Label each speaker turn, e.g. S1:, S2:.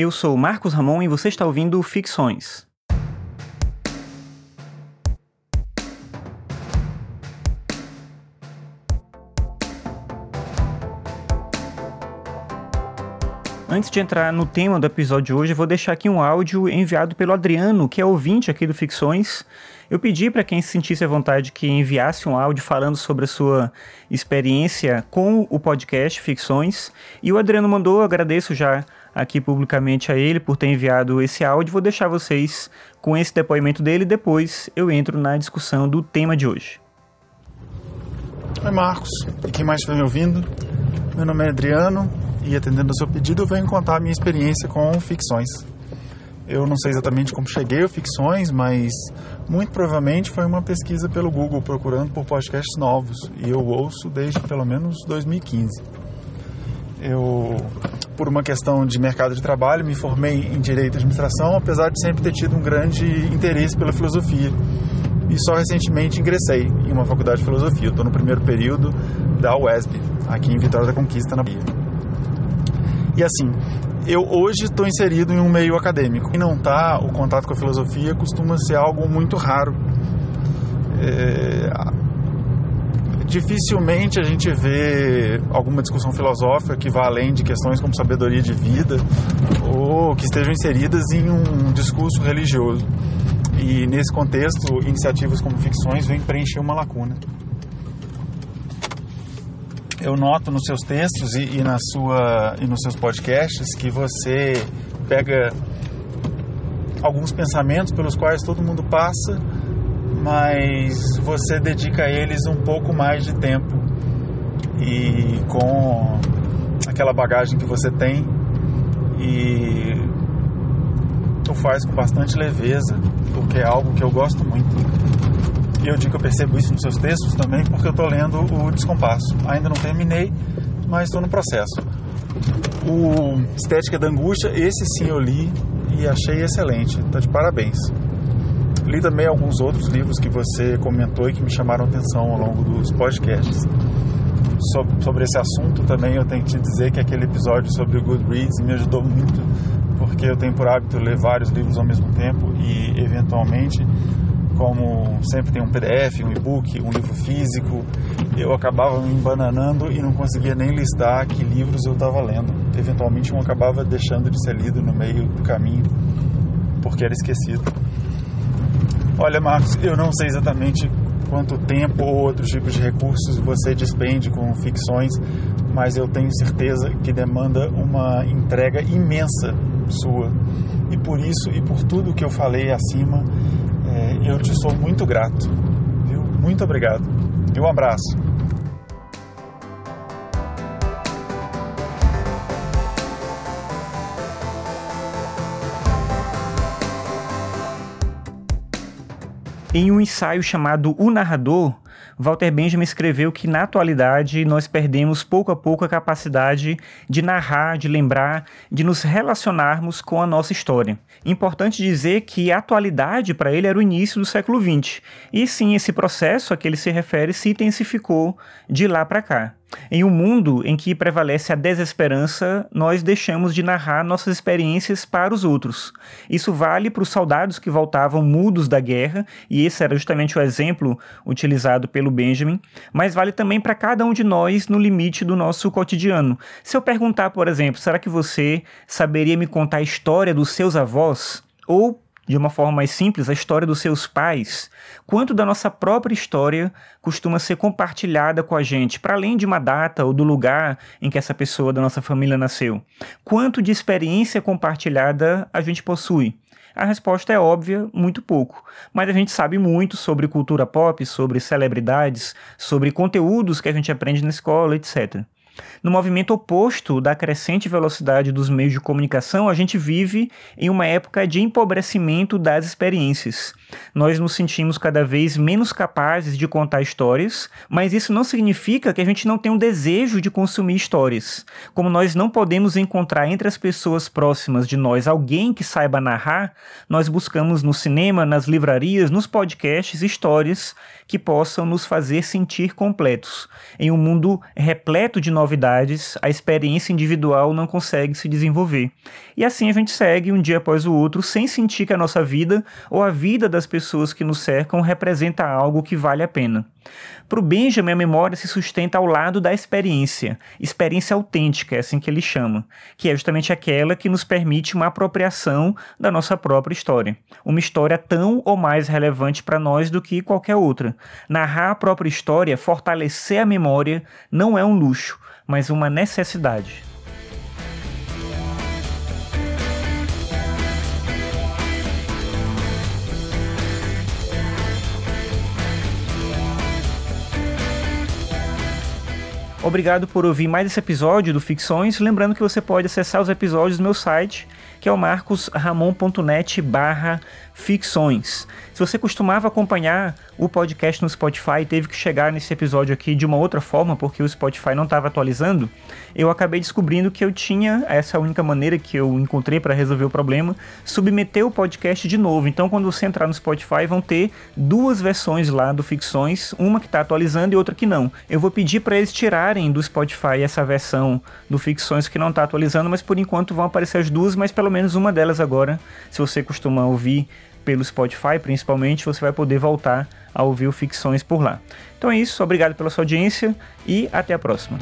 S1: Eu sou Marcos Ramon e você está ouvindo Ficções. Antes de entrar no tema do episódio de hoje, eu vou deixar aqui um áudio enviado pelo Adriano, que é ouvinte aqui do Ficções. Eu pedi para quem se sentisse à vontade que enviasse um áudio falando sobre a sua experiência com o podcast Ficções. E o Adriano mandou, agradeço já aqui publicamente a ele por ter enviado esse áudio. Vou deixar vocês com esse depoimento dele, depois eu entro na discussão do tema de hoje.
S2: Oi Marcos, e quem mais estiver me ouvindo? Meu nome é Adriano, e atendendo ao seu pedido, eu venho contar a minha experiência com ficções. Eu não sei exatamente como cheguei a ficções, mas muito provavelmente foi uma pesquisa pelo Google procurando por podcasts novos e eu ouço desde pelo menos 2015. Eu, por uma questão de mercado de trabalho, me formei em Direito e Administração, apesar de sempre ter tido um grande interesse pela filosofia. E só recentemente ingressei em uma faculdade de filosofia. Estou no primeiro período da UESB, aqui em Vitória da Conquista, na Bahia. E assim, eu hoje estou inserido em um meio acadêmico. E não tá, o contato com a filosofia costuma ser algo muito raro. É, dificilmente a gente vê alguma discussão filosófica que vá além de questões como sabedoria de vida ou que estejam inseridas em um discurso religioso. E nesse contexto, iniciativas como ficções vêm preencher uma lacuna eu noto nos seus textos e, e, na sua, e nos seus podcasts que você pega alguns pensamentos pelos quais todo mundo passa, mas você dedica a eles um pouco mais de tempo e com aquela bagagem que você tem e tu faz com bastante leveza, porque é algo que eu gosto muito. E eu digo que eu percebo isso nos seus textos também, porque eu estou lendo o Descompasso. Ainda não terminei, mas estou no processo. O Estética da Angústia, esse sim eu li e achei excelente. Está de parabéns. Li também alguns outros livros que você comentou e que me chamaram atenção ao longo dos podcasts. Sobre esse assunto também eu tenho que te dizer que aquele episódio sobre o Goodreads me ajudou muito, porque eu tenho por hábito ler vários livros ao mesmo tempo e, eventualmente, como sempre tem um PDF, um e-book, um livro físico, eu acabava me embananando e não conseguia nem listar que livros eu estava lendo. Eventualmente um acabava deixando de ser lido no meio do caminho porque era esquecido. Olha, Marcos, eu não sei exatamente quanto tempo ou outros tipos de recursos você despende com ficções, mas eu tenho certeza que demanda uma entrega imensa sua. E por isso e por tudo que eu falei acima, é, eu te sou muito grato. Viu? Muito obrigado. E um abraço.
S1: Em um ensaio chamado O Narrador, Walter Benjamin escreveu que na atualidade nós perdemos pouco a pouco a capacidade de narrar, de lembrar, de nos relacionarmos com a nossa história. Importante dizer que a atualidade para ele era o início do século XX. E sim, esse processo a que ele se refere se intensificou de lá para cá. Em um mundo em que prevalece a desesperança, nós deixamos de narrar nossas experiências para os outros. Isso vale para os soldados que voltavam mudos da guerra, e esse era justamente o exemplo utilizado pelo Benjamin, mas vale também para cada um de nós no limite do nosso cotidiano. Se eu perguntar, por exemplo, será que você saberia me contar a história dos seus avós? Ou de uma forma mais simples, a história dos seus pais, quanto da nossa própria história costuma ser compartilhada com a gente, para além de uma data ou do lugar em que essa pessoa da nossa família nasceu. Quanto de experiência compartilhada a gente possui? A resposta é óbvia, muito pouco. Mas a gente sabe muito sobre cultura pop, sobre celebridades, sobre conteúdos que a gente aprende na escola, etc. No movimento oposto da crescente velocidade dos meios de comunicação, a gente vive em uma época de empobrecimento das experiências. Nós nos sentimos cada vez menos capazes de contar histórias, mas isso não significa que a gente não tenha um desejo de consumir histórias. Como nós não podemos encontrar entre as pessoas próximas de nós alguém que saiba narrar, nós buscamos no cinema, nas livrarias, nos podcasts histórias que possam nos fazer sentir completos. Em um mundo repleto de novidades, novidades, a experiência individual não consegue se desenvolver. E assim a gente segue um dia após o outro sem sentir que a nossa vida ou a vida das pessoas que nos cercam representa algo que vale a pena. Para o Benjamin, a memória se sustenta ao lado da experiência, experiência autêntica, é assim que ele chama, que é justamente aquela que nos permite uma apropriação da nossa própria história. Uma história tão ou mais relevante para nós do que qualquer outra. Narrar a própria história, fortalecer a memória, não é um luxo, mas uma necessidade. Obrigado por ouvir mais esse episódio do Ficções. Lembrando que você pode acessar os episódios do meu site, que é o marcosramon.net barra ficções. Se você costumava acompanhar o podcast no Spotify e teve que chegar nesse episódio aqui de uma outra forma, porque o Spotify não estava atualizando, eu acabei descobrindo que eu tinha essa única maneira que eu encontrei para resolver o problema, submeter o podcast de novo. Então, quando você entrar no Spotify, vão ter duas versões lá do Ficções, uma que está atualizando e outra que não. Eu vou pedir para eles tirarem do Spotify essa versão do Ficções que não está atualizando, mas por enquanto vão aparecer as duas, mas pelo menos uma delas agora, se você costuma ouvir pelo Spotify, principalmente, você vai poder voltar a ouvir o Ficções por lá. Então é isso, obrigado pela sua audiência e até a próxima.